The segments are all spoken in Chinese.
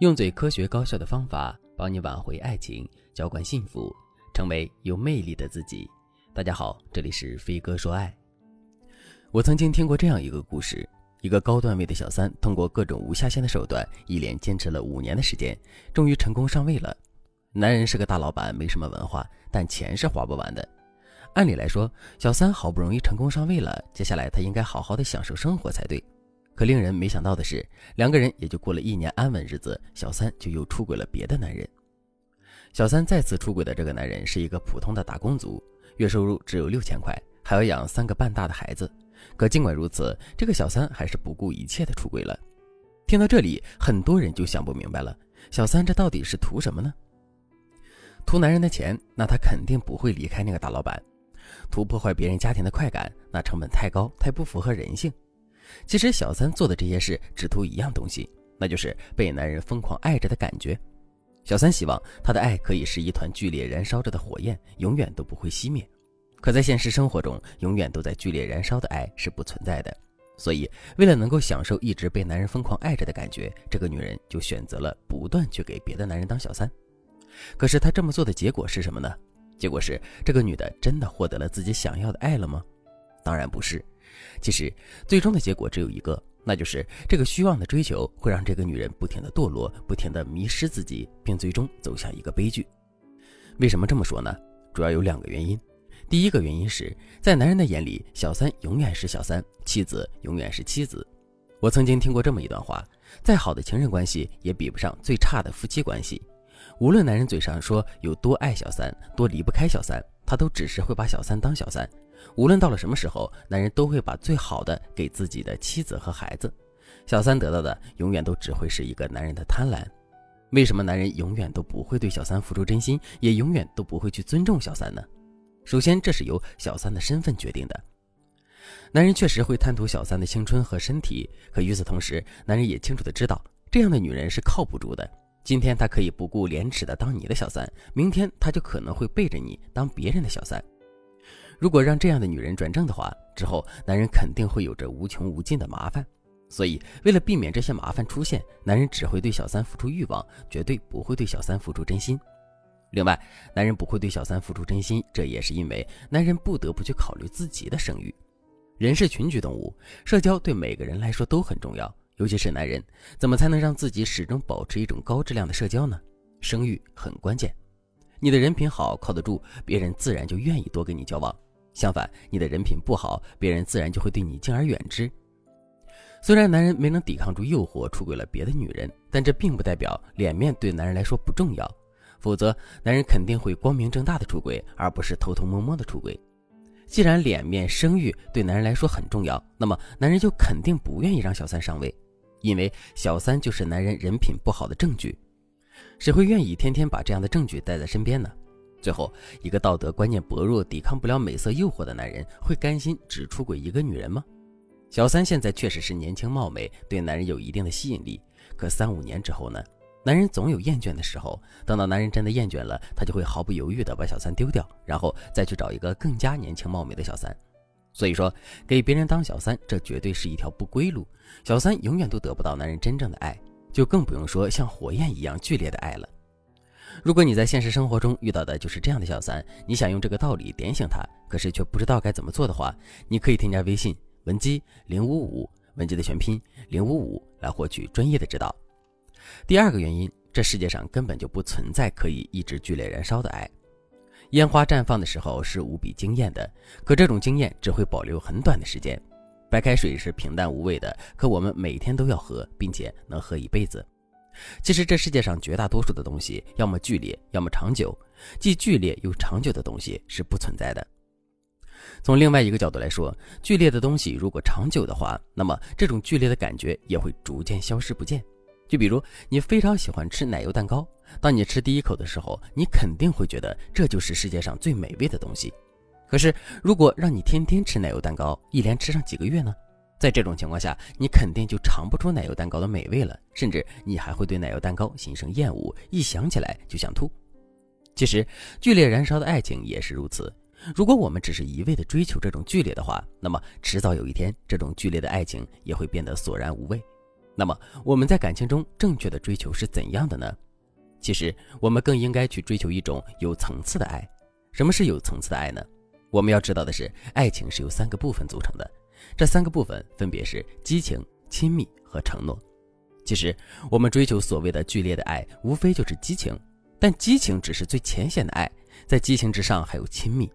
用最科学高效的方法帮你挽回爱情，浇灌幸福，成为有魅力的自己。大家好，这里是飞哥说爱。我曾经听过这样一个故事：一个高段位的小三，通过各种无下限的手段，一连坚持了五年的时间，终于成功上位了。男人是个大老板，没什么文化，但钱是花不完的。按理来说，小三好不容易成功上位了，接下来他应该好好的享受生活才对。可令人没想到的是，两个人也就过了一年安稳日子，小三就又出轨了别的男人。小三再次出轨的这个男人是一个普通的打工族，月收入只有六千块，还要养三个半大的孩子。可尽管如此，这个小三还是不顾一切的出轨了。听到这里，很多人就想不明白了：小三这到底是图什么呢？图男人的钱，那他肯定不会离开那个大老板；图破坏别人家庭的快感，那成本太高，太不符合人性。其实小三做的这些事只图一样东西，那就是被男人疯狂爱着的感觉。小三希望他的爱可以是一团剧烈燃烧着的火焰，永远都不会熄灭。可在现实生活中，永远都在剧烈燃烧的爱是不存在的。所以，为了能够享受一直被男人疯狂爱着的感觉，这个女人就选择了不断去给别的男人当小三。可是她这么做的结果是什么呢？结果是这个女的真的获得了自己想要的爱了吗？当然不是。其实，最终的结果只有一个，那就是这个虚妄的追求会让这个女人不停的堕落，不停的迷失自己，并最终走向一个悲剧。为什么这么说呢？主要有两个原因。第一个原因是在男人的眼里，小三永远是小三，妻子永远是妻子。我曾经听过这么一段话：再好的情人关系也比不上最差的夫妻关系。无论男人嘴上说有多爱小三，多离不开小三，他都只是会把小三当小三。无论到了什么时候，男人都会把最好的给自己的妻子和孩子，小三得到的永远都只会是一个男人的贪婪。为什么男人永远都不会对小三付出真心，也永远都不会去尊重小三呢？首先，这是由小三的身份决定的。男人确实会贪图小三的青春和身体，可与此同时，男人也清楚的知道，这样的女人是靠不住的。今天他可以不顾廉耻的当你的小三，明天他就可能会背着你当别人的小三。如果让这样的女人转正的话，之后男人肯定会有着无穷无尽的麻烦。所以，为了避免这些麻烦出现，男人只会对小三付出欲望，绝对不会对小三付出真心。另外，男人不会对小三付出真心，这也是因为男人不得不去考虑自己的声誉。人是群居动物，社交对每个人来说都很重要，尤其是男人。怎么才能让自己始终保持一种高质量的社交呢？声誉很关键。你的人品好，靠得住，别人自然就愿意多跟你交往。相反，你的人品不好，别人自然就会对你敬而远之。虽然男人没能抵抗住诱惑，出轨了别的女人，但这并不代表脸面对男人来说不重要。否则，男人肯定会光明正大的出轨，而不是偷偷摸摸的出轨。既然脸面、声誉对男人来说很重要，那么男人就肯定不愿意让小三上位，因为小三就是男人人品不好的证据。谁会愿意天天把这样的证据带在身边呢？最后，一个道德观念薄弱、抵抗不了美色诱惑的男人，会甘心只出轨一个女人吗？小三现在确实是年轻貌美，对男人有一定的吸引力。可三五年之后呢？男人总有厌倦的时候，等到男人真的厌倦了，他就会毫不犹豫地把小三丢掉，然后再去找一个更加年轻貌美的小三。所以说，给别人当小三，这绝对是一条不归路。小三永远都得不到男人真正的爱，就更不用说像火焰一样剧烈的爱了。如果你在现实生活中遇到的就是这样的小三，你想用这个道理点醒他，可是却不知道该怎么做的话，你可以添加微信文姬零五五，文姬的全拼零五五，来获取专业的指导。第二个原因，这世界上根本就不存在可以一直剧烈燃烧的爱。烟花绽放的时候是无比惊艳的，可这种惊艳只会保留很短的时间。白开水是平淡无味的，可我们每天都要喝，并且能喝一辈子。其实这世界上绝大多数的东西，要么剧烈，要么长久。既剧烈又长久的东西是不存在的。从另外一个角度来说，剧烈的东西如果长久的话，那么这种剧烈的感觉也会逐渐消失不见。就比如你非常喜欢吃奶油蛋糕，当你吃第一口的时候，你肯定会觉得这就是世界上最美味的东西。可是如果让你天天吃奶油蛋糕，一连吃上几个月呢？在这种情况下，你肯定就尝不出奶油蛋糕的美味了，甚至你还会对奶油蛋糕心生厌恶，一想起来就想吐。其实，剧烈燃烧的爱情也是如此。如果我们只是一味的追求这种剧烈的话，那么迟早有一天，这种剧烈的爱情也会变得索然无味。那么我们在感情中正确的追求是怎样的呢？其实我们更应该去追求一种有层次的爱。什么是有层次的爱呢？我们要知道的是，爱情是由三个部分组成的，这三个部分分别是激情、亲密和承诺。其实我们追求所谓的剧烈的爱，无非就是激情，但激情只是最浅显的爱，在激情之上还有亲密。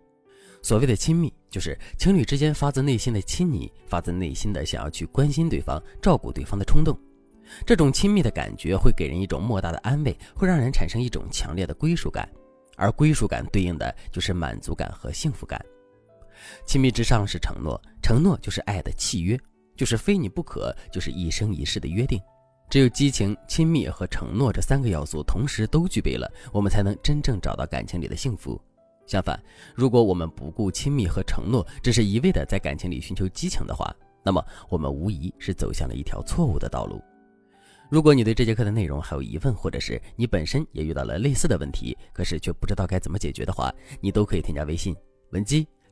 所谓的亲密，就是情侣之间发自内心的亲昵，发自内心的想要去关心对方、照顾对方的冲动。这种亲密的感觉会给人一种莫大的安慰，会让人产生一种强烈的归属感，而归属感对应的就是满足感和幸福感。亲密之上是承诺，承诺就是爱的契约，就是非你不可，就是一生一世的约定。只有激情、亲密和承诺这三个要素同时都具备了，我们才能真正找到感情里的幸福。相反，如果我们不顾亲密和承诺，只是一味的在感情里寻求激情的话，那么我们无疑是走向了一条错误的道路。如果你对这节课的内容还有疑问，或者是你本身也遇到了类似的问题，可是却不知道该怎么解决的话，你都可以添加微信文姬